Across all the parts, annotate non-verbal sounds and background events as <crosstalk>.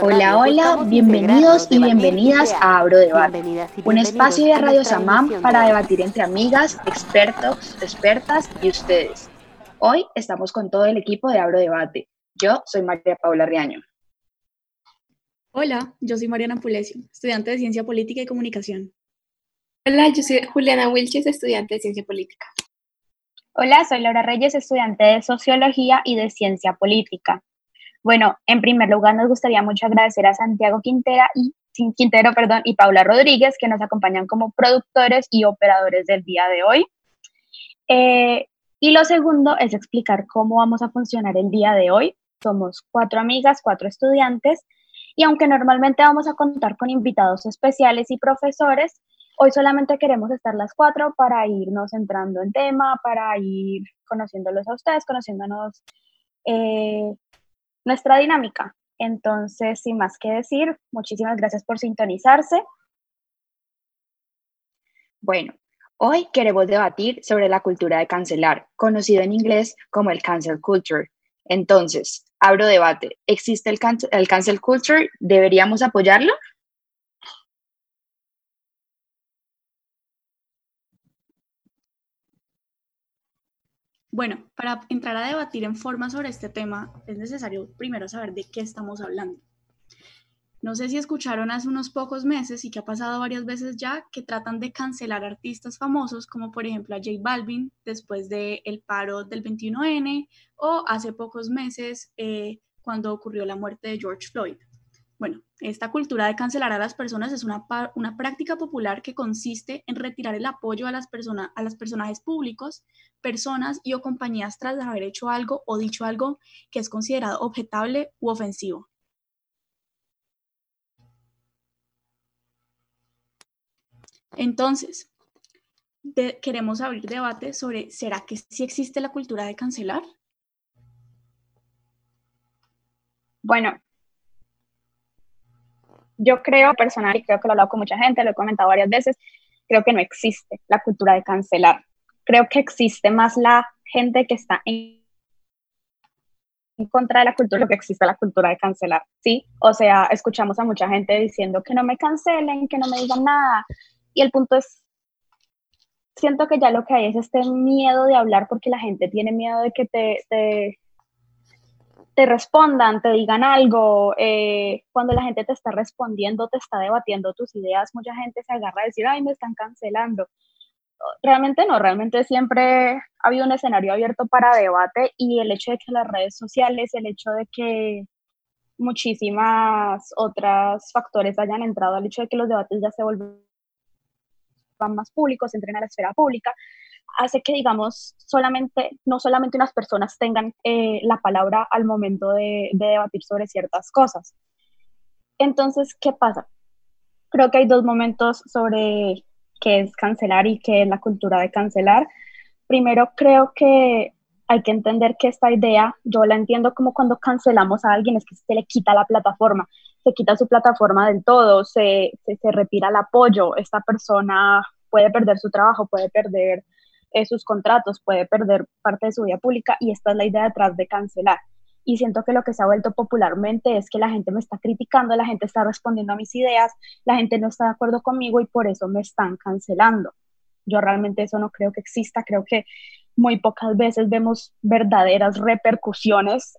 Hola, hola, bienvenidos y bienvenidas a Abro Debate, un espacio de Radio Samam para debatir entre amigas, expertos, expertas y ustedes. Hoy estamos con todo el equipo de Abro Debate. Yo soy María Paula Riaño. Hola, yo soy Mariana Pulesio, estudiante de Ciencia Política y Comunicación. Hola, yo soy Juliana Wilches, estudiante de Ciencia Política. Hola, soy Laura Reyes, estudiante de Sociología y de Ciencia Política. Bueno, en primer lugar nos gustaría mucho agradecer a Santiago Quintera y Quintero, perdón, y Paula Rodríguez que nos acompañan como productores y operadores del día de hoy. Eh, y lo segundo es explicar cómo vamos a funcionar el día de hoy. Somos cuatro amigas, cuatro estudiantes, y aunque normalmente vamos a contar con invitados especiales y profesores, Hoy solamente queremos estar las cuatro para irnos entrando en tema, para ir conociéndolos a ustedes, conociéndonos eh, nuestra dinámica. Entonces, sin más que decir, muchísimas gracias por sintonizarse. Bueno, hoy queremos debatir sobre la cultura de cancelar, conocido en inglés como el cancel culture. Entonces, abro debate. ¿Existe el, el cancel culture? ¿Deberíamos apoyarlo? Bueno, para entrar a debatir en forma sobre este tema, es necesario primero saber de qué estamos hablando. No sé si escucharon hace unos pocos meses y que ha pasado varias veces ya que tratan de cancelar artistas famosos como por ejemplo a J Balvin después del el paro del 21N o hace pocos meses eh, cuando ocurrió la muerte de George Floyd. Bueno, esta cultura de cancelar a las personas es una, una práctica popular que consiste en retirar el apoyo a las, personas, a los personajes públicos, personas y o compañías tras haber hecho algo o dicho algo que es considerado objetable u ofensivo. Entonces, queremos abrir debate sobre, ¿será que sí existe la cultura de cancelar? Bueno, yo creo personal, y creo que lo he hablado con mucha gente, lo he comentado varias veces, creo que no existe la cultura de cancelar. Creo que existe más la gente que está en, contra de la cultura, lo que existe la cultura de cancelar, ¿sí? O sea, escuchamos a mucha gente diciendo que no me cancelen, que no me digan nada, y el punto es, siento que ya lo que hay es este miedo de hablar porque la gente tiene miedo de que te, te te respondan, te digan algo, eh, cuando la gente te está respondiendo, te está debatiendo tus ideas, mucha gente se agarra a decir, ay, me están cancelando. Realmente no, realmente siempre ha habido un escenario abierto para debate y el hecho de que las redes sociales, el hecho de que muchísimas otras factores hayan entrado al hecho de que los debates ya se vuelvan más públicos, entren a la esfera pública, hace que, digamos, solamente, no solamente unas personas tengan eh, la palabra al momento de, debatir sobre ciertas cosas. Entonces, ¿qué pasa? Creo que hay dos momentos sobre qué es cancelar y qué es la cultura de cancelar. Primero, creo que hay que entender que esta idea, yo la entiendo como cuando cancelamos a alguien, es que se le quita la plataforma, se quita su plataforma del todo, se, se, se retira el apoyo, esta persona puede perder su trabajo, puede perder sus contratos, puede perder parte de su vida pública y esta es la idea detrás de cancelar. Y siento que lo que se ha vuelto popularmente es que la gente me está criticando, la gente está respondiendo a mis ideas, la gente no está de acuerdo conmigo y por eso me están cancelando. Yo realmente eso no creo que exista, creo que muy pocas veces vemos verdaderas repercusiones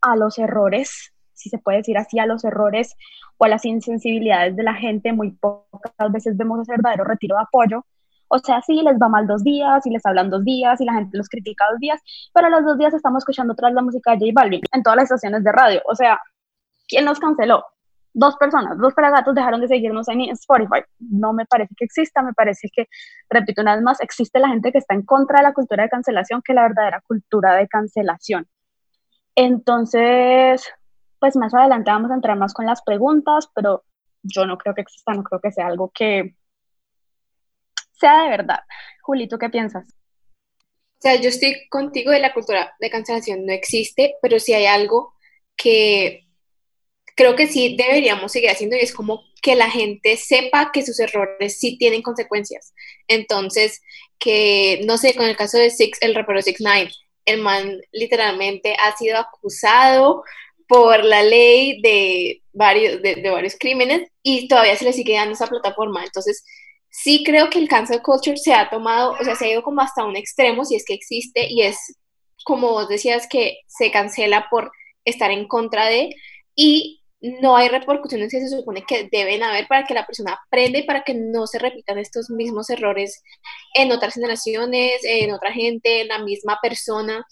a los errores, si se puede decir así, a los errores o a las insensibilidades de la gente, muy pocas veces vemos ese verdadero retiro de apoyo o sea, sí, les va mal dos días y les hablan dos días y la gente los critica dos días, pero los dos días estamos escuchando otra la música de J Balvin en todas las estaciones de radio. O sea, ¿quién nos canceló? Dos personas, dos pelagatos dejaron de seguirnos en Spotify. No me parece que exista, me parece que, repito una vez más, existe la gente que está en contra de la cultura de cancelación que la verdadera cultura de cancelación. Entonces, pues más adelante vamos a entrar más con las preguntas, pero yo no creo que exista, no creo que sea algo que sea de verdad. Juli, ¿tú qué piensas? O sea, yo estoy contigo de la cultura de cancelación no existe, pero sí hay algo que creo que sí deberíamos seguir haciendo y es como que la gente sepa que sus errores sí tienen consecuencias. Entonces, que, no sé, con el caso de Six, el rapero Six Nine, el man literalmente ha sido acusado por la ley de varios, de, de varios crímenes y todavía se le sigue dando esa plataforma. Entonces, sí creo que el cancel culture se ha tomado, o sea, se ha ido como hasta un extremo, si es que existe, y es como vos decías, que se cancela por estar en contra de, y no hay repercusiones que se supone que deben haber para que la persona aprenda y para que no se repitan estos mismos errores en otras generaciones, en otra gente, en la misma persona.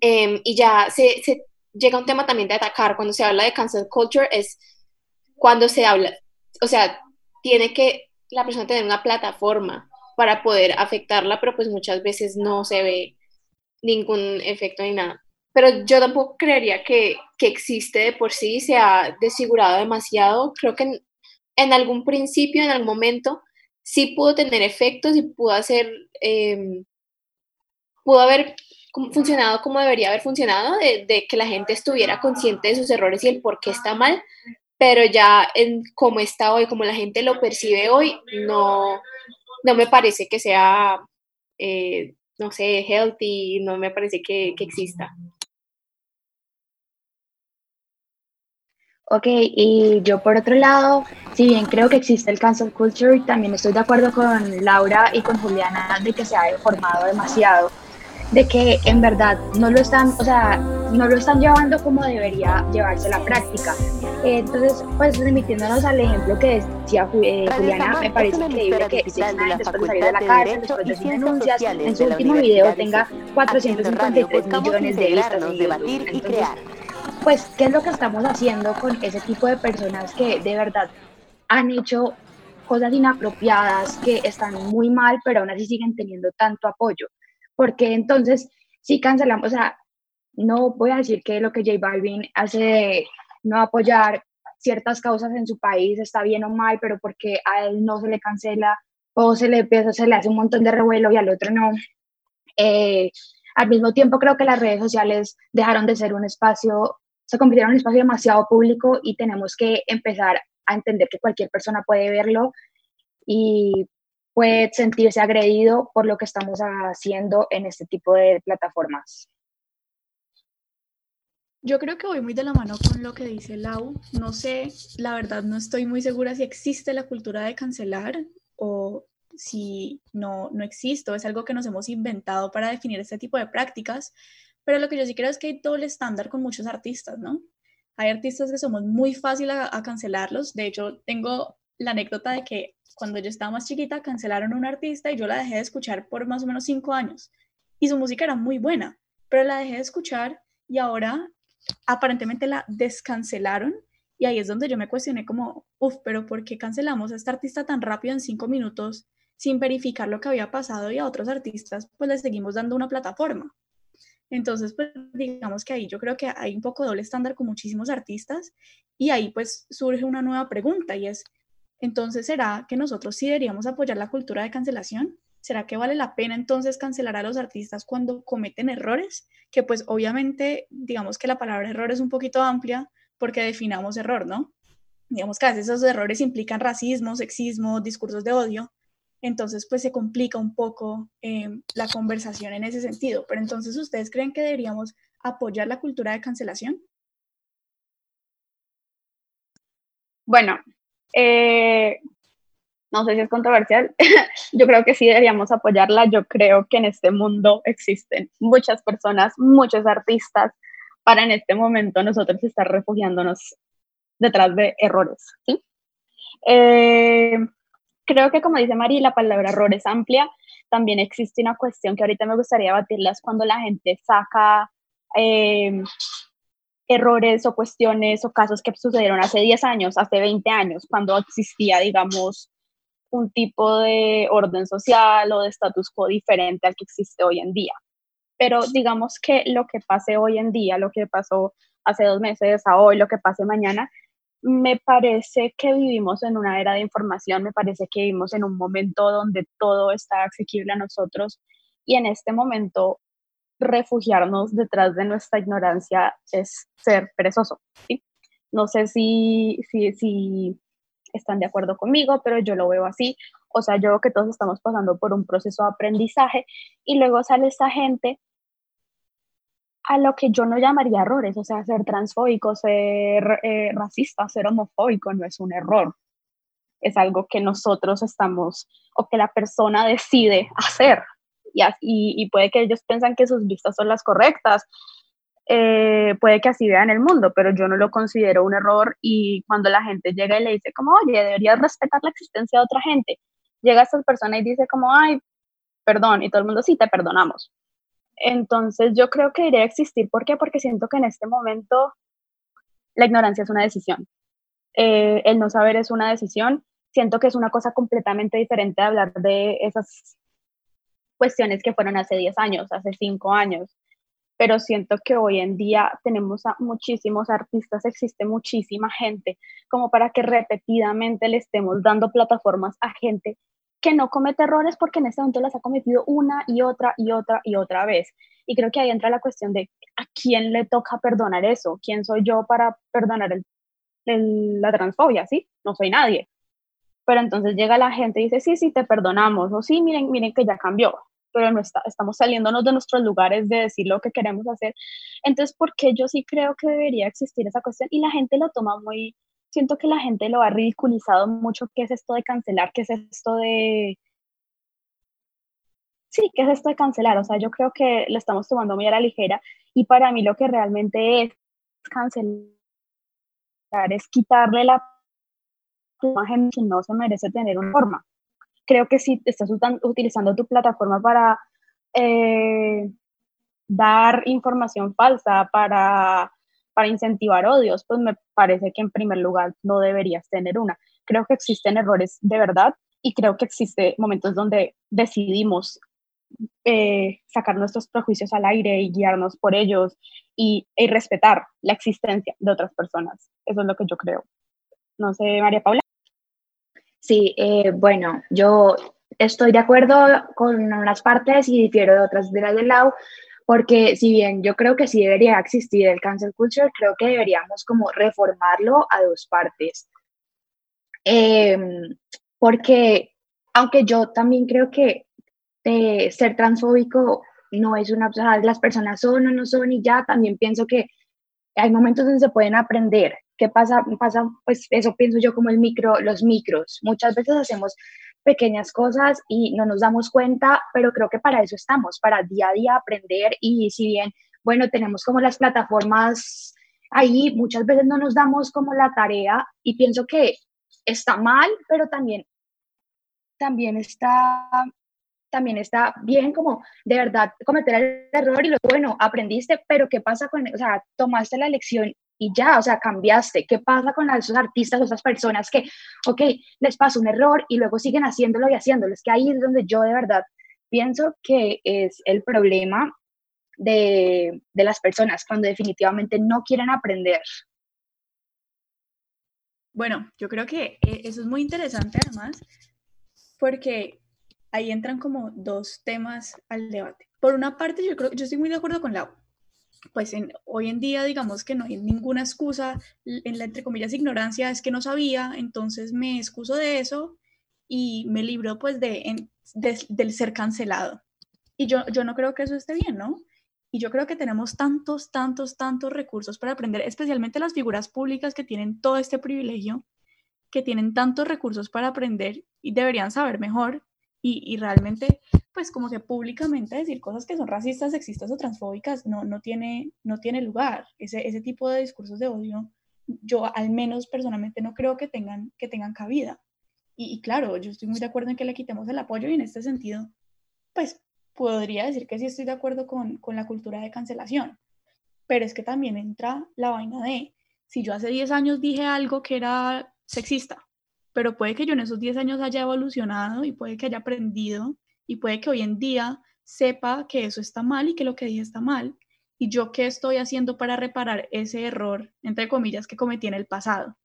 Em, y ya se, se llega un tema también de atacar. Cuando se habla de cancel culture es cuando se habla, o sea, tiene que la persona tener una plataforma para poder afectarla, pero pues muchas veces no se ve ningún efecto ni nada. Pero yo tampoco creería que, que existe de por sí, se ha desfigurado demasiado. Creo que en, algún principio, en algún momento, sí pudo tener efectos y pudo hacer, eh, pudo haber funcionado como debería haber funcionado, de, de, que la gente estuviera consciente de sus errores y el por qué está mal, pero ya en como está hoy, como la gente lo percibe hoy, no, no me parece que sea, eh, no sé, healthy, no me parece que, que exista. Ok, y yo por otro lado, si bien creo que existe el cancel culture, también estoy de acuerdo con Laura y con Juliana de que se ha deformado demasiado de que en verdad no lo están, o sea, no lo están llevando como debería llevarse la práctica. entonces, pues remitiéndonos al ejemplo que decía eh, Juliana, me parece increíble que después de salir de la cárcel, después de sus denuncias, en su último video tenga 453 millones de vistas en YouTube. Entonces, pues, ¿qué es lo que estamos haciendo con ese tipo de personas que de verdad han hecho cosas inapropiadas, que están muy mal, pero aún así siguen teniendo tanto apoyo? Porque entonces si cancelamos, o sea, no voy a decir que lo que J Balvin hace de no apoyar ciertas causas en su país está bien o mal, pero porque a él no se le cancela o se le, se le hace un montón de revuelo y al otro no. Eh, al mismo tiempo creo que las redes sociales dejaron de ser un espacio, se convirtieron en un espacio demasiado público y tenemos que empezar a entender que cualquier persona puede verlo y puede sentirse agredido por lo que estamos haciendo en este tipo de plataformas. Yo creo que voy muy de la mano con lo que dice Lau. No sé, la verdad no estoy muy segura si existe la cultura de cancelar o si no, no existe, es algo que nos hemos inventado para definir este tipo de prácticas, pero lo que yo sí creo es que hay doble estándar con muchos artistas, ¿no? Hay artistas que somos muy fácil a, a cancelarlos, de hecho tengo la anécdota de que cuando yo estaba más chiquita cancelaron a un artista y yo la dejé de escuchar por más o menos cinco años. Y su música era muy buena, pero la dejé de escuchar y ahora aparentemente la descancelaron. Y ahí es donde yo me cuestioné como, uff, pero ¿por qué cancelamos a esta artista tan rápido en cinco minutos sin verificar lo que había pasado y a otros artistas pues les seguimos dando una plataforma? Entonces, pues digamos que ahí yo creo que hay un poco doble estándar con muchísimos artistas y ahí pues surge una nueva pregunta y es, entonces, ¿será que nosotros sí deberíamos apoyar la cultura de cancelación? ¿Será que vale la pena entonces cancelar a los artistas cuando cometen errores? Que pues obviamente, digamos que la palabra error es un poquito amplia porque definamos error, ¿no? Digamos que a veces esos errores implican racismo, sexismo, discursos de odio. Entonces, pues se complica un poco eh, la conversación en ese sentido. Pero entonces, ¿ustedes creen que deberíamos apoyar la cultura de cancelación? Bueno, eh, no sé si es controversial, <laughs> yo creo que sí deberíamos apoyarla. Yo creo que en este mundo existen muchas personas, muchos artistas, para en este momento nosotros estar refugiándonos detrás de errores. ¿sí? Eh, creo que como dice Mari, la palabra error es amplia. También existe una cuestión que ahorita me gustaría batirlas cuando la gente saca eh, errores o cuestiones o casos que sucedieron hace 10 años, hace 20 años, cuando existía, digamos, un tipo de orden social o de status quo diferente al que existe hoy en día. Pero digamos que lo que pase hoy en día, lo que pasó hace dos meses a hoy, lo que pase mañana, me parece que vivimos en una era de información, me parece que vivimos en un momento donde todo está asequible a nosotros y en este momento refugiarnos detrás de nuestra ignorancia es ser perezoso. No sé si, si, están de acuerdo conmigo, pero yo lo veo así. O sea, yo creo que todos estamos pasando por un proceso de aprendizaje y luego sale esta gente a lo que yo no llamaría errores, o sea, ser transfóbico, ser eh, racista, ser homofóbico no es un error, es algo que nosotros estamos o que la persona decide hacer y, puede que ellos piensan que sus vistas son las correctas, eh, puede que así vean el mundo, pero yo no lo considero un error y cuando la gente llega y le dice como, oye, deberías respetar la existencia de otra gente, llega esa persona y dice como, ay, perdón, y todo el mundo sí, te perdonamos. Entonces yo creo que debería existir. ¿Por qué? Porque siento que en este momento la ignorancia es una decisión. Eh, el no saber es una decisión. Siento que es una cosa completamente diferente de hablar de esas cuestiones que fueron hace 10 años, hace 5 años. Pero siento que hoy en día tenemos a muchísimos artistas, existe muchísima gente, como para que repetidamente le estemos dando plataformas a gente que no comete errores porque en este momento las ha cometido una y otra y otra y otra vez. Y creo que ahí entra la cuestión de a quién le toca perdonar eso, quién soy yo para perdonar el, la transfobia, ¿sí? No soy nadie. Pero entonces llega la gente y dice, sí, sí, te perdonamos, o sí, miren, miren que ya cambió, pero no está, estamos saliéndonos de nuestros lugares de decir lo que queremos hacer. Entonces, ¿por qué yo sí creo que debería existir esa cuestión? Y la gente lo toma muy, siento que la gente lo ha ridiculizado mucho, ¿qué es esto de cancelar? ¿Qué es esto de... Sí, ¿qué es esto de cancelar? O sea, yo creo que lo estamos tomando muy a la ligera y para mí lo que realmente es cancelar es quitarle la imagen que no se merece tener una forma. Creo que si estás utilizando tu plataforma para eh, dar información falsa, para para incentivar odios, pues me parece que en primer lugar no deberías tener una. Creo que existen errores de verdad y creo que existen momentos donde decidimos eh, sacar nuestros prejuicios al aire y guiarnos por ellos y, respetar la existencia de otras personas. Eso es lo que yo creo. No sé, María Paula. Sí, eh, bueno, yo estoy de acuerdo con unas partes y difiero de otras de las del lado porque si bien yo creo que sí debería existir el cancel culture, creo que deberíamos como reformarlo a dos partes. Em, porque aunque yo también creo que eh, ser transfóbico no es una, opción, las personas son o no son y ya, también pienso que hay momentos donde se pueden aprender. ¿Qué pasa? Pasa, pues eso pienso yo como el micro, los micros. Muchas veces hacemos pequeñas cosas y no nos damos cuenta, pero creo que para eso estamos, para día a día aprender y si bien, bueno, tenemos como las plataformas ahí, muchas veces no nos damos como la tarea y pienso que está mal, pero también, también está también está bien como de verdad cometer el error y lo bueno, aprendiste, pero ¿qué pasa con, o sea, tomaste la lección y ya, o sea, cambiaste. ¿Qué pasa con esos artistas o esas personas que, ok, les pasa un error y luego siguen haciéndolo y haciéndolo? Es que ahí es donde yo de verdad pienso que es el problema de, de las personas cuando definitivamente no quieren aprender. Bueno, yo creo que eh, eso es muy interesante además, porque ahí entran como dos temas al debate. Por una parte, yo creo, yo estoy muy de acuerdo con Lau pues en, hoy en día digamos que no hay ninguna excusa, en la entre comillas ignorancia es que no sabía, entonces me excuso de eso y me libro pues de, del ser cancelado. Y yo, yo no creo que eso esté bien, ¿no? Y yo creo que tenemos tantos, tantos, tantos recursos para aprender, especialmente las figuras públicas que tienen todo este privilegio, que tienen tantos recursos para aprender y deberían saber mejor y, realmente, pues como que públicamente decir cosas que son racistas, sexistas o transfóbicas no, no, tiene, no tiene lugar. Ese, ese tipo de discursos de odio, yo al menos personalmente no creo que tengan, que tengan cabida. Y, claro, yo estoy muy de acuerdo en que le quitemos el apoyo y en este sentido, pues podría decir que sí estoy de acuerdo con, con la cultura de cancelación. Pero es que también entra la vaina de, si yo hace 10 años dije algo que era sexista, pero puede que yo en esos 10 años haya evolucionado y puede que haya aprendido y puede que hoy en día sepa que eso está mal y que lo que dije está mal. Y yo qué estoy haciendo para reparar ese error, entre comillas, que cometí en el pasado.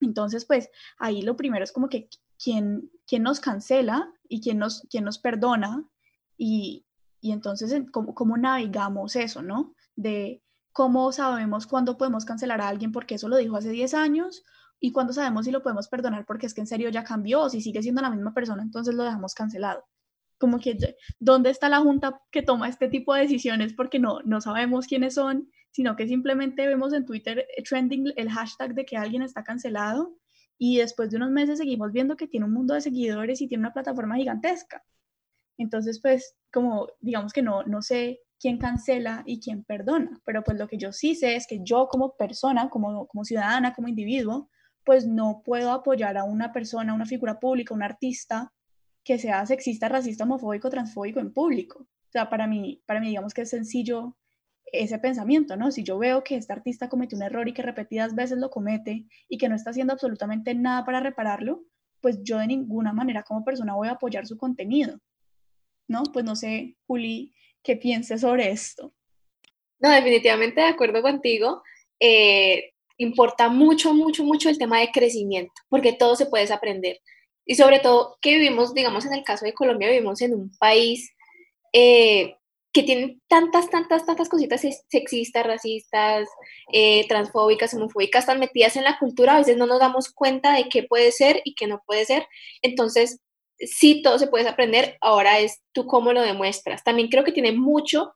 Entonces, pues ahí lo primero es como que quién, quién nos cancela y quién nos, quién nos perdona y, y entonces ¿cómo, cómo navegamos eso, ¿no? De cómo sabemos cuándo podemos cancelar a alguien porque eso lo dijo hace 10 años y cuando sabemos si lo podemos perdonar porque es que en serio ya cambió o si sigue siendo la misma persona, entonces lo dejamos cancelado. como que dónde está la junta que toma este tipo de decisiones porque no, no sabemos quiénes son, sino que simplemente vemos en Twitter trending el hashtag de que alguien está cancelado y después de unos meses seguimos viendo que tiene un mundo de seguidores y tiene una plataforma gigantesca. Entonces, pues, como digamos que no, no sé quién cancela y quién perdona, pero pues lo que yo sí sé es que yo como persona, como, como ciudadana, como individuo, pues no puedo apoyar a una persona, una figura pública, un artista que sea sexista, racista, homofóbico, transfóbico en público. O sea, para mí, para mí digamos que es sencillo ese pensamiento, ¿no? Si yo veo que este artista comete un error y que repetidas veces lo comete y que no está haciendo absolutamente nada para repararlo, pues yo de ninguna manera como persona voy a apoyar su contenido, ¿no? Pues no sé, Juli, qué pienses sobre esto. No, definitivamente de acuerdo contigo. Eh, importa mucho, mucho, mucho el tema de crecimiento, porque todo se puede aprender. Y sobre todo que vivimos, digamos, en el caso de Colombia, vivimos en un país eh, que tiene tantas, tantas, tantas cositas sexistas, racistas, eh, transfóbicas, homofóbicas, tan metidas en la cultura, a veces no nos damos cuenta de qué puede ser y qué no puede ser. Entonces, sí, todo se puede aprender, ahora es tú cómo lo demuestras. También creo que tiene mucho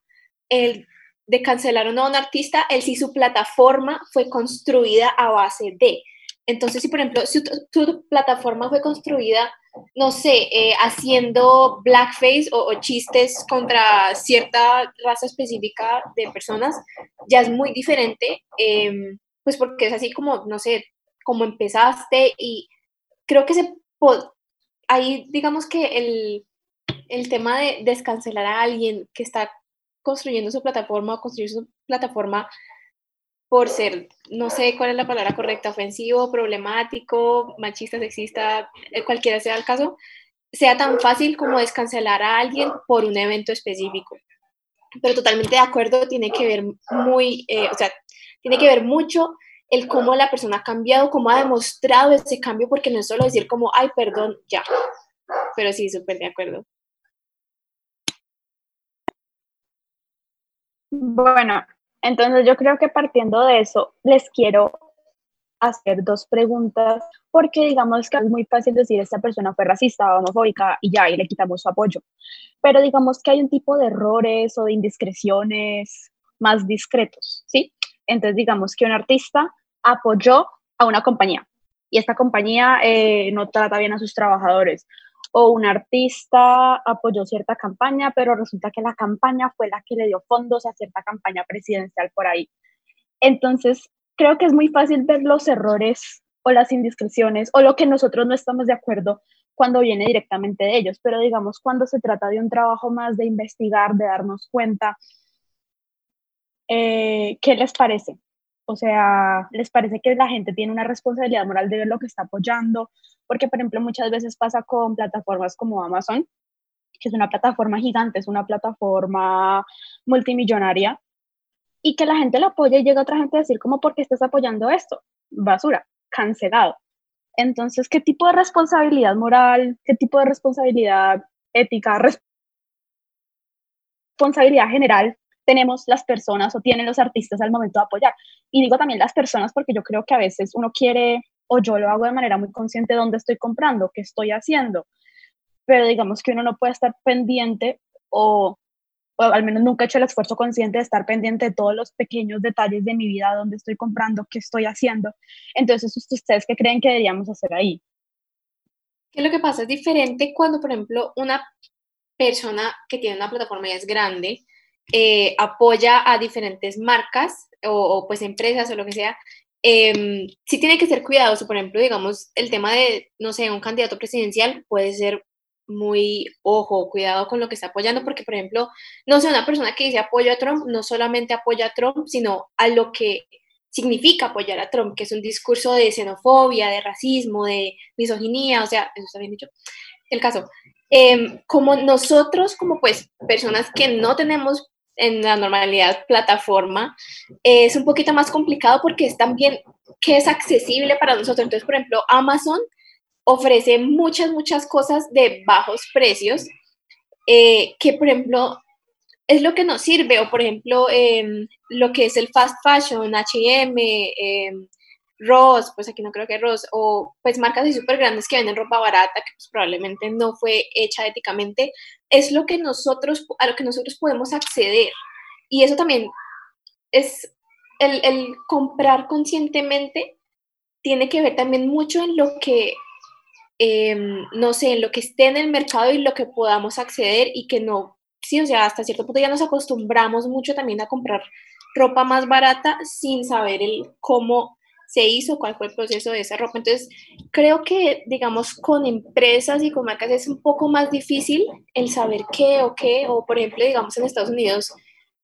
el de cancelar o no a un artista, el si su plataforma fue construida a base de. Entonces, si por ejemplo, si tu, plataforma fue construida, no sé, eh, haciendo blackface o, chistes contra cierta raza específica de personas, ya es muy diferente, em, pues porque es así como, no sé, como empezaste y creo que se ahí digamos que el, el tema de descancelar a alguien que está construyendo su plataforma o construir su plataforma por ser, no sé cuál es la palabra correcta, ofensivo, problemático, machista, sexista, eh, cualquiera sea el caso, sea tan fácil como descancelar a alguien por un evento específico. Pero totalmente de acuerdo, tiene que ver muy, eh, o sea, tiene que ver mucho el cómo la persona ha cambiado, cómo ha demostrado ese cambio, porque no es solo decir como, ay, perdón, ya. Pero sí, súper de acuerdo. Bueno, entonces yo creo que partiendo de eso, les quiero hacer dos preguntas, porque digamos que es muy fácil decir esta persona fue racista o homofóbica y ya, y le quitamos su apoyo. Pero digamos que hay un tipo de errores o de indiscreciones más discretos, ¿sí? Entonces digamos que un artista apoyó a una compañía y esta compañía eh, no trata bien a sus trabajadores o un artista apoyó cierta campaña, pero resulta que la campaña fue la que le dio fondos a cierta campaña presidencial por ahí. Entonces, creo que es muy fácil ver los errores o las indiscreciones o lo que nosotros no estamos de acuerdo cuando viene directamente de ellos, pero digamos cuando se trata de un trabajo más de investigar, de darnos cuenta, eh, ¿qué les parece? O sea, ¿les parece que la gente tiene una responsabilidad moral de ver lo que está apoyando? Porque, por ejemplo, muchas veces pasa con plataformas como Amazon, que es una plataforma gigante, es una plataforma multimillonaria, y que la gente la apoya y llega otra gente a decir, ¿cómo por qué estás apoyando esto? Basura, cancelado. Entonces, ¿qué tipo de responsabilidad moral, qué tipo de responsabilidad ética, responsabilidad general tenemos las personas o tienen los artistas al momento de apoyar. Y digo también las personas porque yo creo que a veces uno quiere, o yo lo hago de manera muy consciente, dónde estoy comprando, qué estoy haciendo, pero digamos que uno no puede estar pendiente o, o al menos nunca he hecho el esfuerzo consciente de estar pendiente de todos los pequeños detalles de mi vida, dónde estoy comprando, qué estoy haciendo. Entonces, ¿ustedes qué creen que deberíamos hacer ahí? ¿Qué lo que pasa? Es diferente cuando, por ejemplo, una persona que tiene una plataforma y es grande, eh, apoya a diferentes marcas o, pues empresas o lo que sea, eh, sí tiene que ser cuidadoso. Por ejemplo, digamos, el tema de, no sé, un candidato presidencial puede ser muy, ojo, cuidado con lo que está apoyando, porque, por ejemplo, no sé, una persona que dice apoyo a Trump, no solamente apoya a Trump, sino a lo que significa apoyar a Trump, que es un discurso de xenofobia, de racismo, de misoginia, o sea, eso está bien dicho. El caso, em, como nosotros, como pues personas que no tenemos en la normalidad plataforma, es un poquito más complicado porque es también que es accesible para nosotros. Entonces, por ejemplo, Amazon ofrece muchas, muchas cosas de bajos precios eh, que, por ejemplo, es lo que nos sirve. O, por ejemplo, em, lo que es el fast fashion, HM, Ross, pues aquí no creo que Ross, o pues marcas así súper grandes que venden ropa barata, que pues probablemente no fue hecha éticamente, es lo que nosotros, a lo que nosotros podemos acceder. Y eso también es el, comprar conscientemente, tiene que ver también mucho en lo que Em, no sé, en lo que esté en el mercado y lo que podamos acceder y que no, sí, o sea, hasta cierto punto ya nos acostumbramos mucho también a comprar ropa más barata sin saber el cómo se hizo, cuál fue el proceso de esa ropa. Entonces, creo que, digamos, con empresas y con marcas es un poco más difícil el saber qué o qué, o por ejemplo, digamos, en Estados Unidos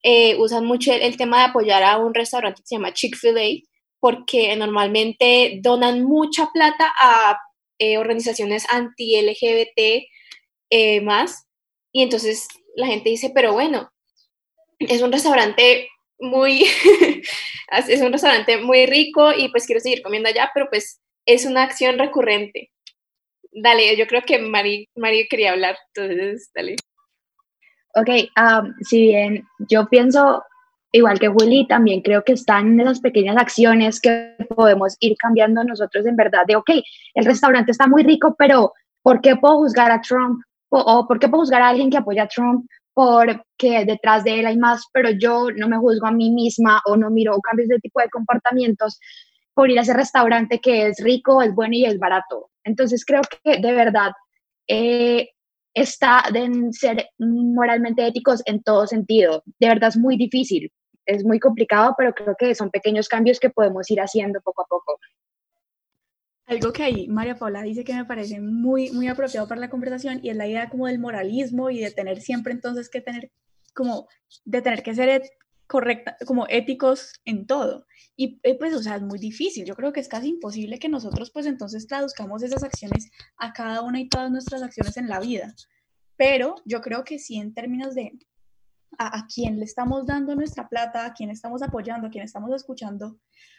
eh, usan mucho el, el, tema de apoyar a un restaurante que se llama Chick-fil-A, porque normalmente donan mucha plata a eh, organizaciones anti-LGBT eh, más. Y entonces la gente dice, pero bueno, es un restaurante muy, <laughs> es un restaurante muy rico y pues quiero seguir comiendo allá, pero pues es una acción recurrente. Dale, yo creo que Mari, Mari quería hablar, entonces dale. Ok, si bien yo pienso igual que Willy, también creo que están esas pequeñas acciones que podemos ir cambiando nosotros en verdad de, ok, el restaurante está muy rico, pero ¿por qué puedo juzgar a Trump? O, ¿por qué puedo juzgar a alguien que apoya a Trump? Porque detrás de él hay más, pero yo no me juzgo a mí misma o no miro cambios de tipo de comportamientos por ir a ese restaurante que es rico, es bueno y es barato. Entonces creo que de verdad eh, está de ser moralmente éticos en todo sentido. De verdad es muy difícil, es muy complicado, pero creo que son pequeños cambios que podemos ir haciendo poco a poco. Algo que ahí María Paula dice que me parece muy, muy apropiado para la conversación y es la idea como del moralismo y de tener siempre entonces que tener como, de tener que ser correcta, como éticos en todo. Y pues, o sea, es muy difícil. Yo creo que es casi imposible que nosotros pues entonces traduzcamos esas acciones a cada una y todas nuestras acciones en la vida. Pero yo creo que sí en términos de a, quién le estamos dando nuestra plata, a quién estamos apoyando, a quién estamos escuchando,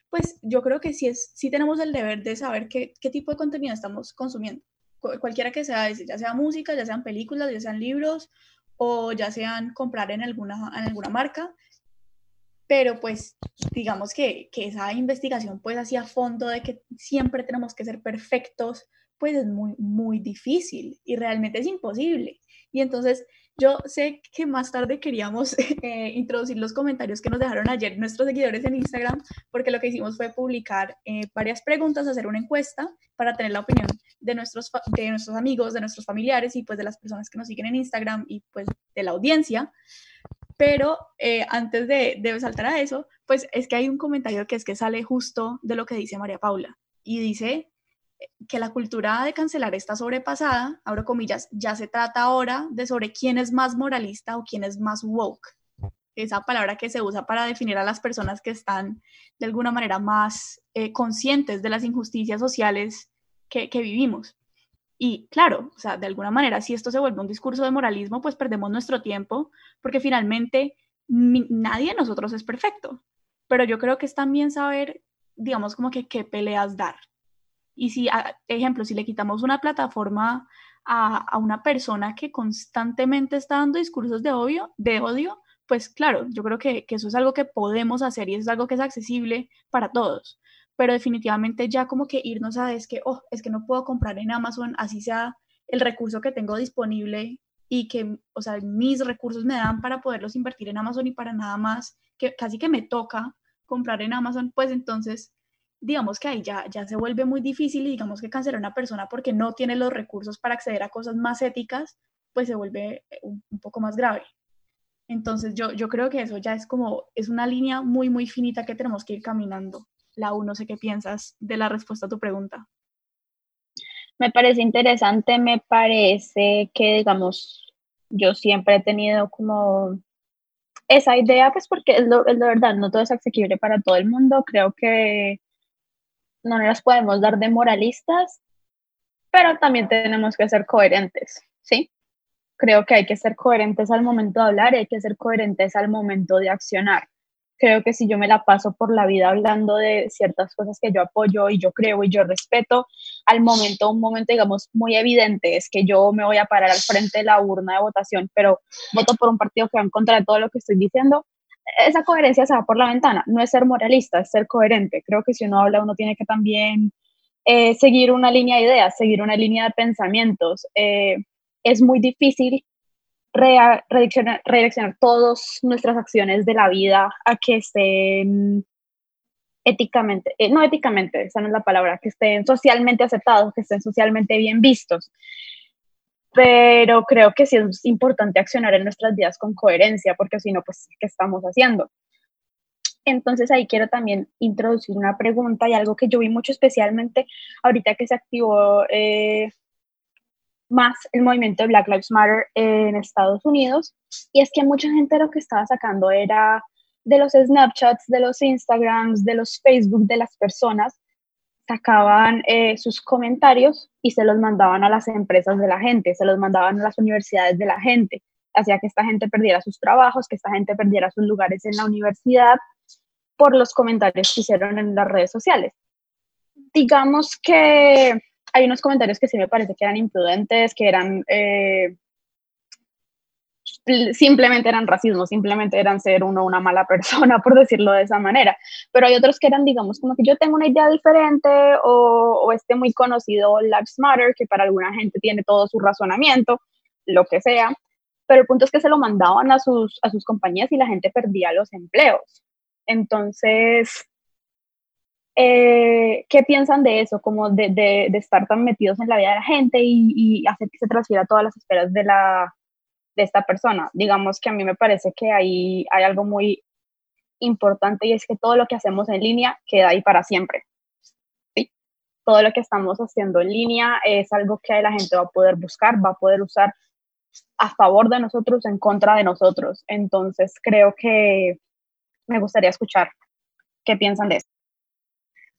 pues yo creo que sí, es, sí tenemos el deber de saber qué, qué tipo de contenido estamos consumiendo. Cualquiera que sea, ya sea música, ya sean películas, ya sean libros o ya sean comprar en alguna, en alguna marca, pero pues digamos que, que, esa investigación pues así a fondo de que siempre tenemos que ser perfectos, pues es muy, muy difícil y realmente es imposible. Y entonces yo sé que más tarde queríamos <laughs> eh, introducir los comentarios que nos dejaron ayer nuestros seguidores en Instagram, porque lo que hicimos fue publicar eh, varias preguntas, hacer una encuesta para tener la opinión de nuestros, de nuestros amigos, de nuestros familiares y pues de las personas que nos siguen en Instagram y pues de la audiencia. Pero eh, antes de, de saltar a eso, pues es que hay un comentario que es que sale justo de lo que dice María Paula y dice, que la cultura de cancelar está sobrepasada, abro comillas, ya se trata ahora de sobre quién es más moralista o quién es más woke. Esa palabra que se usa para definir a las personas que están de alguna manera más eh, conscientes de las injusticias sociales que, vivimos. Y claro, o sea, de alguna manera, si esto se vuelve un discurso de moralismo, pues perdemos nuestro tiempo, porque finalmente nadie de nosotros es perfecto. Pero yo creo que es también saber, digamos, como que qué peleas dar. Y si, ejemplo, si le quitamos una plataforma a, una persona que constantemente está dando discursos de odio, de odio pues claro, yo creo que, eso es algo que podemos hacer y es algo que es accesible para todos. Pero definitivamente ya como que irnos a es que, oh, es que no puedo comprar en Amazon, así sea el recurso que tengo disponible y que, o sea, mis recursos me dan para poderlos invertir en Amazon y para nada más, que casi que me toca comprar en Amazon, pues entonces digamos que ahí ya, ya se vuelve muy difícil y digamos que cancelar a una persona porque no tiene los recursos para acceder a cosas más éticas, pues se vuelve eh, un, poco más grave. Entonces yo, yo creo que eso ya es como, es una línea muy, muy finita que tenemos que ir caminando. La no sé qué piensas de la respuesta a tu pregunta. Me parece interesante, me parece que, digamos, yo siempre he tenido como esa idea, pues porque es, lo, es la verdad, no todo es asequible para todo el mundo. Creo que no nos podemos dar de moralistas, pero también tenemos que ser coherentes, ¿sí? Creo que hay que ser coherentes al momento de hablar y hay que ser coherentes al momento de accionar. Creo que si yo me la paso por la vida hablando de ciertas cosas que yo apoyo y yo creo y yo respeto, al momento, un momento, digamos, muy evidente es que yo me voy a parar al frente de la urna de votación, pero voto por un partido que va en contra de todo lo que estoy diciendo, esa coherencia se va por la ventana. No es ser moralista, es ser coherente. Creo que si uno habla, uno tiene que también eh, seguir una línea de ideas, seguir una línea de pensamientos. Eh, es muy difícil redireccionar, todas nuestras acciones de la vida a que estén éticamente, eh, no éticamente, esa no es la palabra, que estén socialmente aceptados, que estén socialmente bien vistos. Pero creo que sí es importante accionar en nuestras vidas con coherencia, porque si no, pues, ¿qué estamos haciendo? Entonces ahí quiero también introducir una pregunta y algo que yo vi mucho especialmente ahorita que se activó eh, más el movimiento de Black Lives Matter en Estados Unidos, y es que mucha gente lo que estaba sacando era de los Snapchats, de los Instagrams, de los Facebook de las personas, sacaban eh, sus comentarios y se los mandaban a las empresas de la gente, se los mandaban a las universidades de la gente, hacía que esta gente perdiera sus trabajos, que esta gente perdiera sus lugares en la universidad por los comentarios que hicieron en las redes sociales. Digamos que hay unos comentarios que sí me parece que eran imprudentes, que eran eh, simplemente eran racismo, simplemente eran ser uno una mala <laughs> persona, por decirlo de esa manera. Pero hay otros que eran, digamos, como que yo tengo una idea diferente o, o este muy conocido Lives Matter, que para alguna gente tiene todo su razonamiento, lo que sea. Pero el punto es que se lo mandaban a sus, a sus compañías y la gente perdía los empleos. Entonces, eh, ¿qué piensan de eso? Como de, de, de, estar tan metidos en la vida de la gente y, hacer que se transfiera todas las esferas de la, de esta persona. Digamos que a mí me parece que ahí hay algo muy importante y es que todo lo que hacemos en línea queda ahí para siempre. ¿sí? Todo lo que estamos haciendo en línea es algo que la gente va a poder buscar, va a poder usar a favor de nosotros, en contra de nosotros. Entonces creo que me gustaría escuchar qué piensan de eso.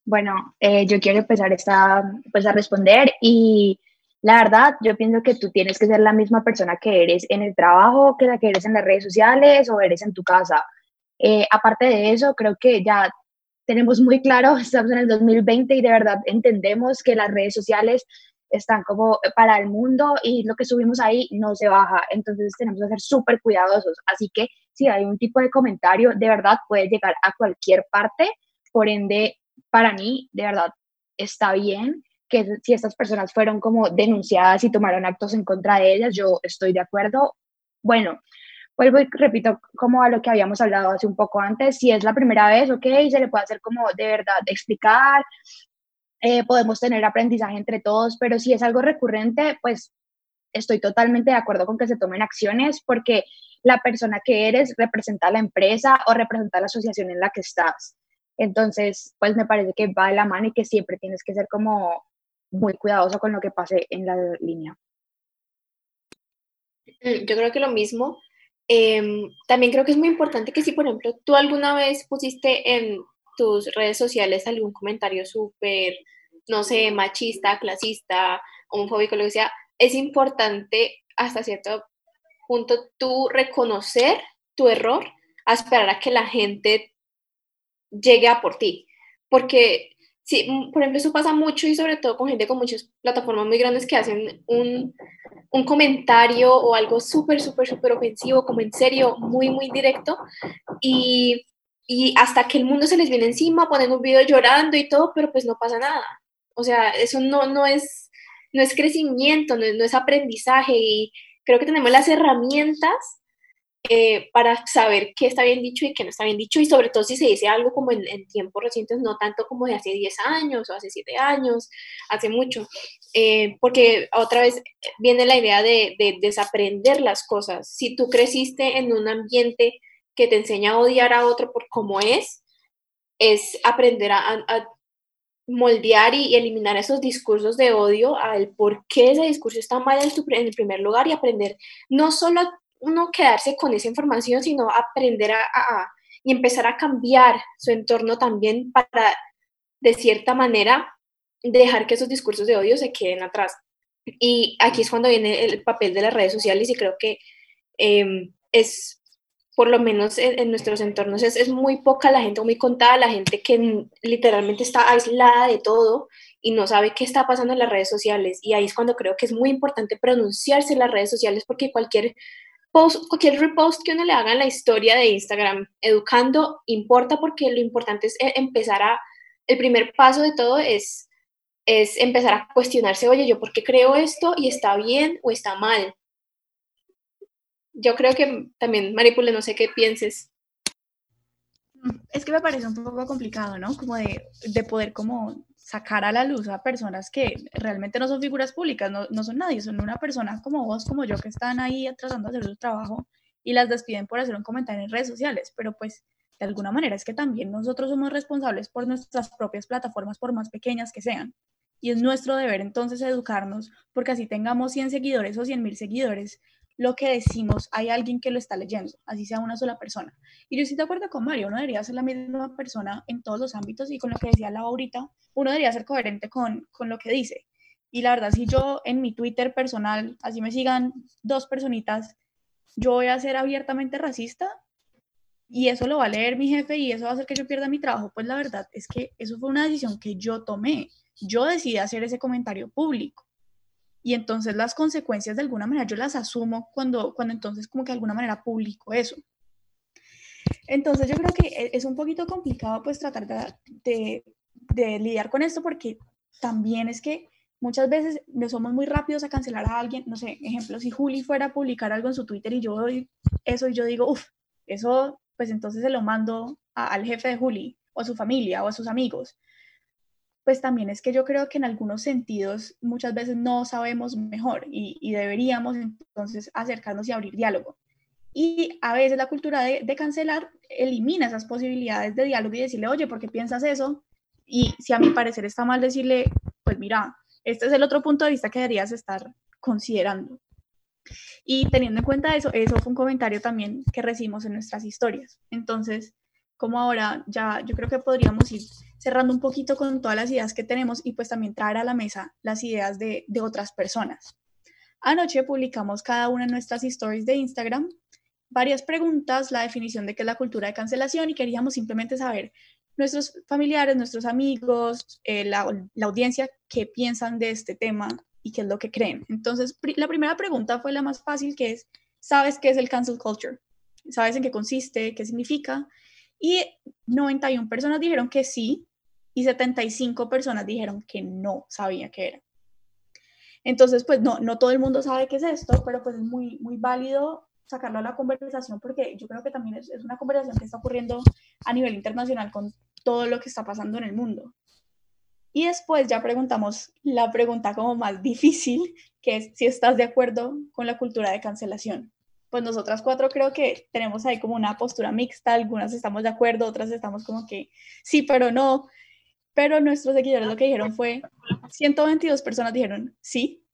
Bueno, eh, yo quiero empezar esta, pues, a responder y la verdad, yo pienso que tú tienes que ser la misma persona que eres en el trabajo, que la que eres en las redes sociales o eres en tu casa. Eh, aparte de eso, creo que ya tenemos muy claro, <laughs> estamos en el 2020 y de verdad entendemos que las redes sociales están como para el mundo y lo que subimos ahí no se baja. Entonces tenemos que ser súper cuidadosos. Así que si hay un tipo de comentario, de verdad puede llegar a cualquier parte. Por ende, para mí, de verdad, está bien que si estas personas fueron como denunciadas y tomaron actos en contra de ellas, yo estoy de acuerdo. Bueno, vuelvo y repito como a lo que habíamos hablado hace un poco antes, si es la primera vez, ok, se le puede hacer como de verdad explicar, eh, podemos tener aprendizaje entre todos, pero si es algo recurrente, pues estoy totalmente de acuerdo con que se tomen acciones porque la persona que eres representa a la empresa o representa a la asociación en la que estás. Entonces, pues me parece que va de la mano y que siempre tienes que ser como muy cuidadoso con lo que pase en la línea. Mm, yo creo que lo mismo. Em, también creo que es muy importante que si, por ejemplo, tú alguna vez pusiste en tus redes sociales algún comentario súper, no sé, machista, clasista, homofóbico, lo que sea, es importante hasta cierto punto tú reconocer tu error a esperar a que la gente llegue a por ti. Porque Sí, mm, por ejemplo, eso pasa mucho y sobre todo con gente con muchas plataformas muy grandes que hacen un, un comentario o algo súper, súper, súper ofensivo, como en serio, muy, muy directo. Y, y, hasta que el mundo se les viene encima, ponen un video llorando y todo, pero pues no pasa nada. O sea, eso no, no, es, no es crecimiento, no, no es aprendizaje y creo que tenemos las herramientas eh, para saber qué está bien dicho y qué no está bien dicho, y sobre todo si se dice algo como en, tiempos recientes, no tanto como de hace 10 años o hace 7 años, hace mucho, eh, porque otra vez viene la idea de, desaprender las cosas. Si tú creciste en un ambiente que te enseña a odiar a otro por cómo es, es aprender a, moldear y, eliminar esos discursos de odio al por qué ese discurso está mal en, en el primer lugar y aprender no solo uno quedarse con esa información, sino aprender a, y empezar a cambiar su entorno también para, de cierta manera, dejar que esos discursos de odio se queden atrás. Y aquí es cuando viene el papel de las redes sociales y creo que em, es, por lo menos en, nuestros entornos, es, es, muy poca la gente, muy contada la gente que literalmente está aislada de todo y no sabe qué está pasando en las redes sociales. Y ahí es cuando creo que es muy importante pronunciarse en las redes sociales porque cualquier post, cualquier repost que uno le haga en la historia de Instagram educando importa porque lo importante es eh, empezar a, el primer paso de todo es, es empezar a cuestionarse, oye, ¿yo por qué creo esto y está bien o está mal? Yo creo que también, Maripule, no sé qué pienses. Es que me parece un poco complicado, ¿no? Como de, de poder como sacar a la luz a personas que realmente no son figuras públicas, no, no, son nadie, son una persona como vos, como yo, que están ahí tratando de hacer su trabajo y las despiden por hacer un comentario en redes sociales, pero pues de alguna manera es que también nosotros somos responsables por nuestras propias plataformas, por más pequeñas que sean. Y es nuestro deber entonces educarnos, porque así tengamos 100 seguidores o 100 mil seguidores, lo que decimos, hay alguien que lo está leyendo, así sea una sola persona. Y yo estoy de acuerdo con Mario, uno debería ser la misma persona en todos los ámbitos y con lo que decía la ahorita, uno debería ser coherente con, con lo que dice. Y la verdad, si yo en mi Twitter personal, así me sigan dos personitas, yo voy a ser abiertamente racista y eso lo va a leer mi jefe y eso va a hacer que yo pierda mi trabajo, pues la verdad es que eso fue una decisión que yo tomé. Yo decidí hacer ese comentario público y entonces las consecuencias de alguna manera yo las asumo cuando, cuando entonces como que de alguna manera publico eso. Entonces yo creo que e, es un poquito complicado pues tratar de, de, lidiar con esto porque también es que muchas veces somos muy rápidos a cancelar a alguien, no sé, ejemplo, si Juli fuera a publicar algo en su Twitter y yo doy eso y yo digo, uff, eso pues entonces se lo mando al jefe de Juli o a su familia o a sus amigos pues también es que yo creo que en algunos sentidos muchas veces no sabemos mejor y, deberíamos entonces acercarnos y abrir diálogo. Y a veces la cultura de, cancelar elimina esas posibilidades de diálogo y decirle, oye, ¿por qué piensas eso? Y si a mi parecer está mal decirle, pues mira, este es el otro punto de vista que deberías estar considerando. Y teniendo en cuenta eso, eso fue un comentario también que recibimos en nuestras historias. Entonces, como ahora ya yo creo que podríamos ir cerrando un poquito con todas las ideas que tenemos y pues también traer a la mesa las ideas de, otras personas. Anoche publicamos cada una de nuestras stories de Instagram varias preguntas, la definición de qué es la cultura de cancelación y queríamos simplemente saber nuestros familiares, nuestros amigos, eh, la, la, audiencia, qué piensan de este tema y qué es lo que creen. Entonces, la primera pregunta fue la más fácil, que es, ¿sabes qué es el cancel culture? ¿Sabes en qué consiste? ¿Qué significa? Y 91 personas dijeron que sí y 75 personas dijeron que no sabía qué era. Entonces, pues no, no todo el mundo sabe qué es esto, pero pues es muy, muy válido sacarlo a la conversación porque yo creo que también es, es una conversación que está ocurriendo a nivel internacional con todo lo que está pasando en el mundo. Y después ya preguntamos la pregunta como más difícil, que es si estás de acuerdo con la cultura de cancelación pues nosotras cuatro creo que tenemos ahí como una postura mixta, algunas estamos de acuerdo, otras estamos como que sí, pero no. Pero nuestros seguidores lo que dijeron fue, 122 personas dijeron sí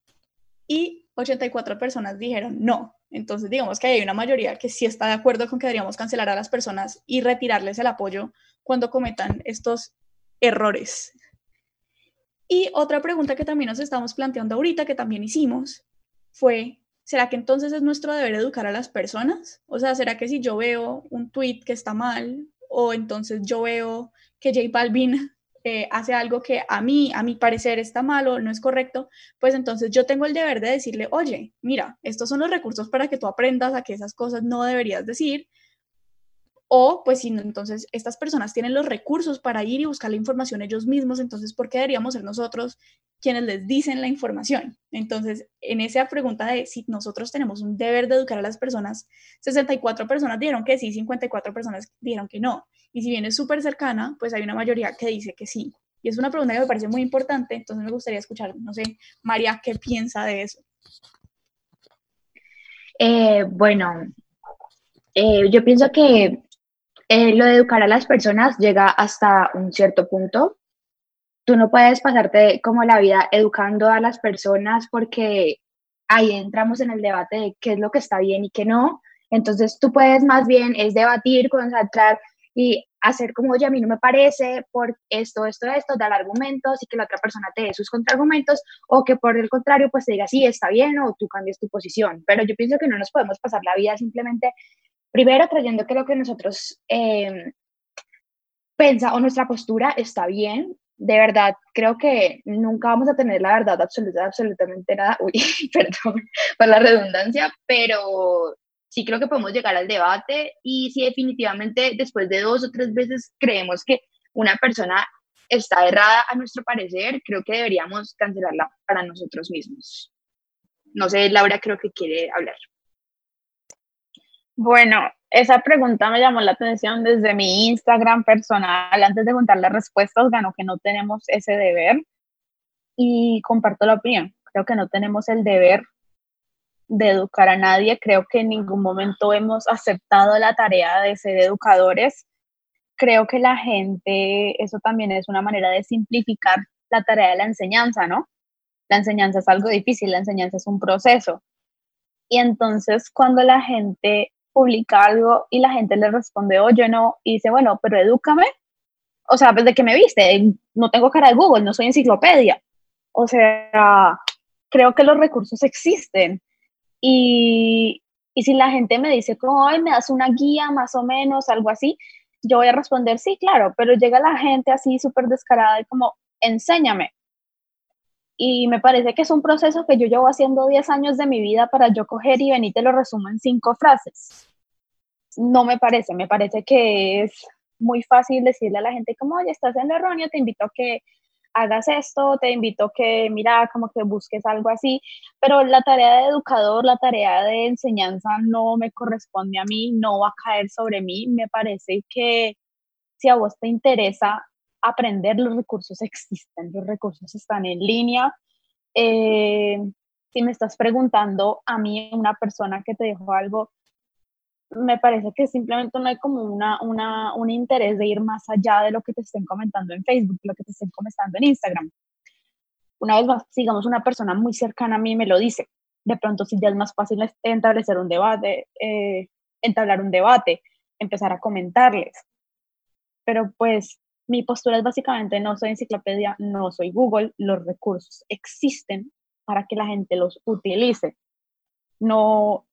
y 84 personas dijeron no. Entonces digamos que hay una mayoría que sí está de acuerdo con que deberíamos cancelar a las personas y retirarles el apoyo cuando cometan estos errores. Y otra pregunta que también nos estamos planteando ahorita, que también hicimos, fue ¿será que entonces es nuestro deber educar a las personas? O sea, ¿será que si yo veo un tweet que está mal o entonces yo veo que J Balvin eh, hace algo que a mí, a mi parecer está mal o no es correcto, pues entonces yo tengo el deber de decirle, oye, mira, estos son los recursos para que tú aprendas a que esas cosas no deberías decir o, pues, si entonces estas personas tienen los recursos para ir y buscar la información ellos mismos, entonces, ¿por qué deberíamos ser nosotros quienes les dicen la información? Entonces, en esa pregunta de si nosotros tenemos un deber de educar a las personas, 64 personas dijeron que sí, 54 personas dijeron que no. Y si bien es súper cercana, pues hay una mayoría que dice que sí. Y es una pregunta que me parece muy importante, entonces me gustaría escuchar, no sé, María, ¿qué piensa de eso? Eh, bueno, eh, yo pienso que eh, lo de educar a las personas llega hasta un cierto punto. Tú no puedes pasarte como la vida educando a las personas porque ahí entramos en el debate de qué es lo que está bien y qué no. Entonces tú puedes más bien es debatir, concentrar y hacer como, oye, a mí no me parece por esto, esto, esto, dar argumentos y que la otra persona te dé sus contraargumentos o que por el contrario pues te diga, sí, está bien o tú cambies tu posición. Pero yo pienso que no nos podemos pasar la vida simplemente Primero, creyendo que lo que nosotros eh, pensa o nuestra postura está bien. De verdad, creo que nunca vamos a tener la verdad absoluta, absolutamente nada. <laughs> Uy, perdón por la redundancia, pero sí creo que podemos llegar al debate y si definitivamente después de dos o tres veces creemos que una persona está errada a nuestro parecer, creo que deberíamos cancelarla para nosotros mismos. No sé, Laura creo que quiere hablar. Bueno, esa pregunta me llamó la atención desde mi Instagram personal. Antes de contar las respuestas, ganó que no tenemos ese deber y comparto la opinión. Creo que no tenemos el deber de educar a nadie. Creo que en ningún momento hemos aceptado la tarea de ser educadores. Creo que la gente, eso también es una manera de simplificar la tarea de la enseñanza, ¿no? La enseñanza es algo difícil, la enseñanza es un proceso. Y entonces cuando la gente publica algo y la gente le responde, oye, no, y dice, bueno, pero edúcame. O sea, desde que me viste, no tengo cara de Google, no soy enciclopedia. O sea, creo que los recursos existen. Y, y si la gente me dice, como, ay, me das una guía más o menos, algo así, yo voy a responder, sí, claro, pero llega la gente así súper descarada y como, enséñame. Y me parece que es un proceso que yo llevo haciendo 10 años de mi vida para yo coger y venir te lo resumo en cinco frases. No me parece, me parece que es muy fácil decirle a la gente como, oye, estás en lo erróneo, te invito a que hagas esto, te invito a que, mira, como que busques algo así, pero la tarea de educador, la tarea de enseñanza no me corresponde a mí, no va a caer sobre mí. Me parece que si a vos te interesa aprender, los recursos existen, los recursos están en línea. Eh, si me estás preguntando a mí, una persona que te dejó algo, me parece que simplemente no hay como una, una, un interés de ir más allá de lo que te estén comentando en Facebook, lo que te estén comentando en Instagram. Una vez más, sigamos una persona muy cercana a mí me lo dice. De pronto, si ya es más fácil establecer un debate, eh, entablar un debate, empezar a comentarles. Pero pues mi postura es básicamente no soy enciclopedia, no soy Google, los recursos existen para que la gente los utilice. No,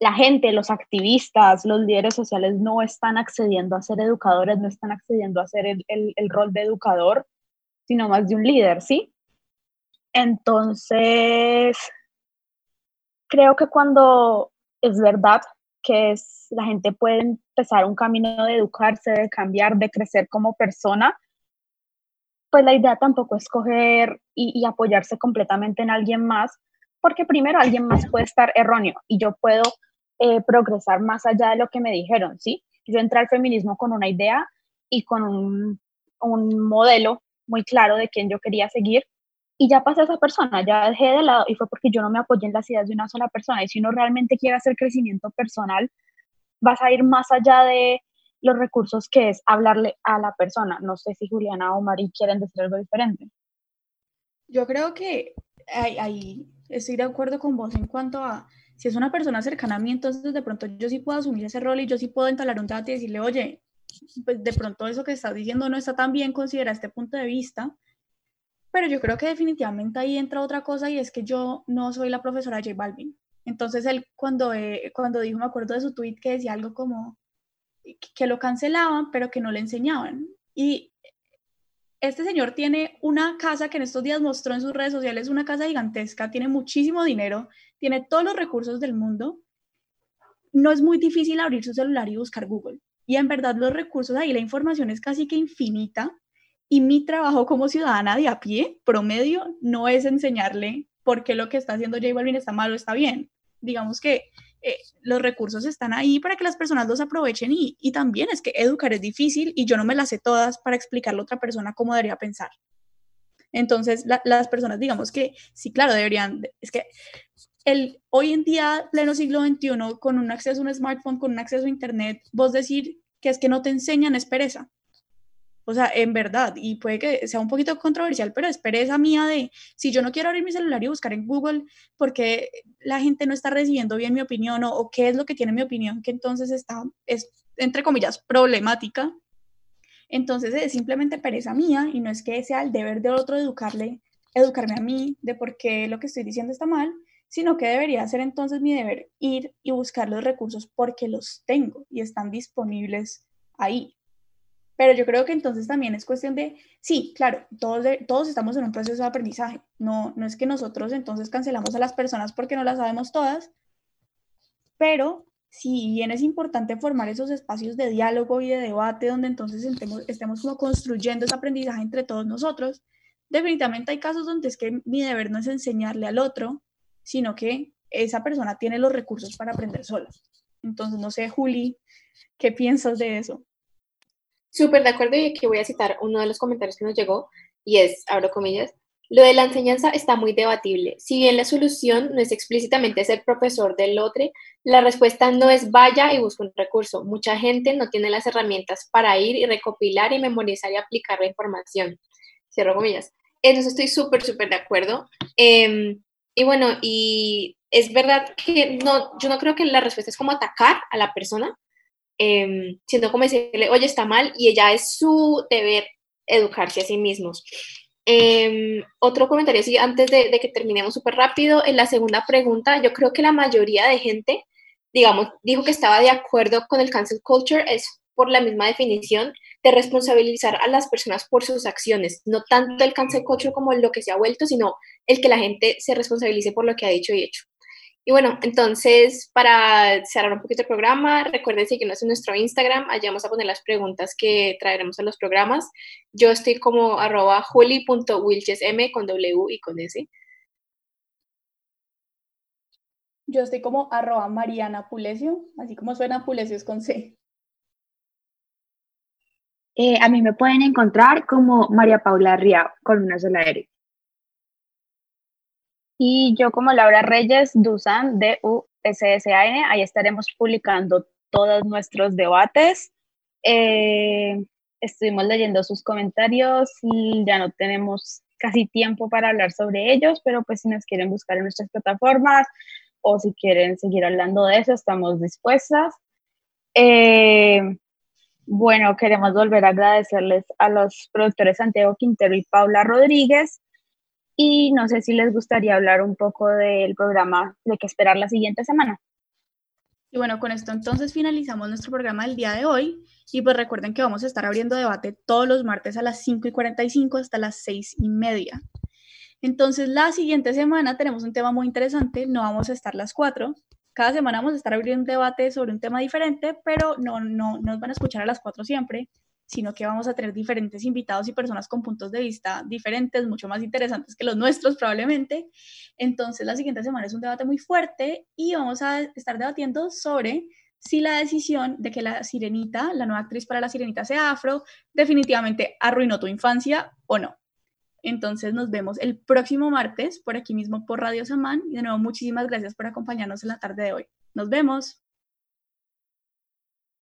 la gente, los activistas, los líderes sociales no están accediendo a ser educadores, no están accediendo a ser el, el rol de educador, sino más de un líder, ¿sí? Entonces, creo que cuando es verdad que es, la gente puede empezar un camino de educarse, de cambiar, de crecer como persona, pues la idea tampoco es coger y, apoyarse completamente en alguien más, porque primero alguien más puede estar erróneo y yo puedo eh, progresar más allá de lo que me dijeron, ¿sí? Yo entré al feminismo con una idea y con un, un modelo muy claro de quién yo quería seguir y ya pasé a esa persona, ya dejé de lado y fue porque yo no me apoyé en las ideas de una sola persona. Y si uno realmente quiere hacer crecimiento personal, vas a ir más allá de los recursos que es hablarle a la persona. No sé si Juliana o Mari quieren decir algo diferente. Yo creo que ahí, estoy de acuerdo con vos en cuanto a si es una persona cercana a mí, entonces de pronto yo sí puedo asumir ese rol y yo sí puedo entablar un debate y decirle, oye, pues de pronto eso que estás diciendo no está tan bien, considera este punto de vista pero yo creo que definitivamente ahí entra otra cosa y es que yo no soy la profesora J Balvin. Entonces él cuando, eh, cuando dijo, me acuerdo de su tweet que decía algo como que lo cancelaban, pero que no le enseñaban. Y este señor tiene una casa que en estos días mostró en sus redes sociales, una casa gigantesca, tiene muchísimo dinero, tiene todos los recursos del mundo. No es muy difícil abrir su celular y buscar Google. Y en verdad los recursos ahí, la información es casi que infinita y mi trabajo como ciudadana de a pie, promedio, no es enseñarle por qué lo que está haciendo J Balvin está mal o está bien. Digamos que eh, los recursos están ahí para que las personas los aprovechen y, y, también es que educar es difícil y yo no me las sé todas para explicarle a otra persona cómo debería pensar. Entonces, las personas, digamos que sí, claro, deberían, es que el, hoy en día, pleno siglo XXI, con un acceso a un smartphone, con un acceso a Internet, vos decir que es que no te enseñan es pereza. O sea, en verdad, y puede que sea un poquito controversial, pero es pereza mía de, si yo no quiero abrir mi celular y buscar en Google porque la gente no está recibiendo bien mi opinión o, qué es lo que tiene mi opinión, que entonces está, es, entre comillas, problemática. Entonces es simplemente pereza mía y no es que sea el deber de otro educarle, educarme a mí de por qué lo que estoy diciendo está mal, sino que debería ser entonces mi deber ir y buscar los recursos porque los tengo y están disponibles ahí. Pero yo creo que entonces también es cuestión de, sí, claro, todos, todos estamos en un proceso de aprendizaje. No, no es que nosotros entonces cancelamos a las personas porque no las sabemos todas, pero si bien es importante formar esos espacios de diálogo y de debate donde entonces estemos, estemos como construyendo ese aprendizaje entre todos nosotros, definitivamente hay casos donde es que mi deber no es enseñarle al otro, sino que esa persona tiene los recursos para aprender sola. Entonces, no sé, Juli, ¿qué piensas de eso? Súper de acuerdo y aquí voy a citar uno de los comentarios que nos llegó y es, abro comillas, lo de la enseñanza está muy debatible. Si bien la solución no es explícitamente ser profesor del otro, la respuesta no es vaya y busque un recurso. Mucha gente no tiene las herramientas para ir y recopilar y memorizar y aplicar la información. Cierro comillas. En eso estoy súper, súper de acuerdo. Em, y bueno, y es verdad que no, yo no creo que la respuesta es como atacar a la persona, eh, como decirle, oye, está mal, y ella es su deber educarse a sí mismos. Em, otro comentario, sí, antes de, de que terminemos súper rápido, en la segunda pregunta, yo creo que la mayoría de gente, digamos, dijo que estaba de acuerdo con el cancel culture, es por la misma definición de responsabilizar a las personas por sus acciones, no tanto el cancel culture como lo que se ha vuelto, sino el que la gente se responsabilice por lo que ha dicho y hecho. Y bueno, entonces para cerrar un poquito el programa, recuerden seguirnos en nuestro Instagram, allá vamos a poner las preguntas que traeremos a los programas. Yo estoy como arroba juli.wilchesm con W y con S. Yo estoy como arroba Mariana Pulesio, así como suena Pulesio es con C. Eh, a mí me pueden encontrar como María Paula Ria con una sola R. Y yo como Laura Reyes, Dusan, D-U-S-S-A-N, ahí estaremos publicando todos nuestros debates. Eh, estuvimos leyendo sus comentarios y ya no tenemos casi tiempo para hablar sobre ellos, pero pues si nos quieren buscar en nuestras plataformas o si quieren seguir hablando de eso, estamos dispuestas. Eh, bueno, queremos volver a agradecerles a los productores Santiago Quintero y Paula Rodríguez y no sé si les gustaría hablar un poco del programa de qué esperar la siguiente semana. Y bueno, con esto entonces finalizamos nuestro programa del día de hoy. Y pues recuerden que vamos a estar abriendo debate todos los martes a las 5 y 45 hasta las 6 y media. Entonces, la siguiente semana tenemos un tema muy interesante. No vamos a estar las 4. Cada semana vamos a estar abriendo un debate sobre un tema diferente, pero no, no, no nos van a escuchar a las 4 siempre sino que vamos a tener diferentes invitados y personas con puntos de vista diferentes, mucho más interesantes que los nuestros probablemente. Entonces, la siguiente semana es un debate muy fuerte y vamos a estar debatiendo sobre si la decisión de que la sirenita, la nueva actriz para la sirenita sea afro, definitivamente arruinó tu infancia o no. Entonces nos vemos el próximo martes por aquí mismo por Radio Samán y de nuevo muchísimas gracias por acompañarnos en la tarde de hoy. Nos vemos.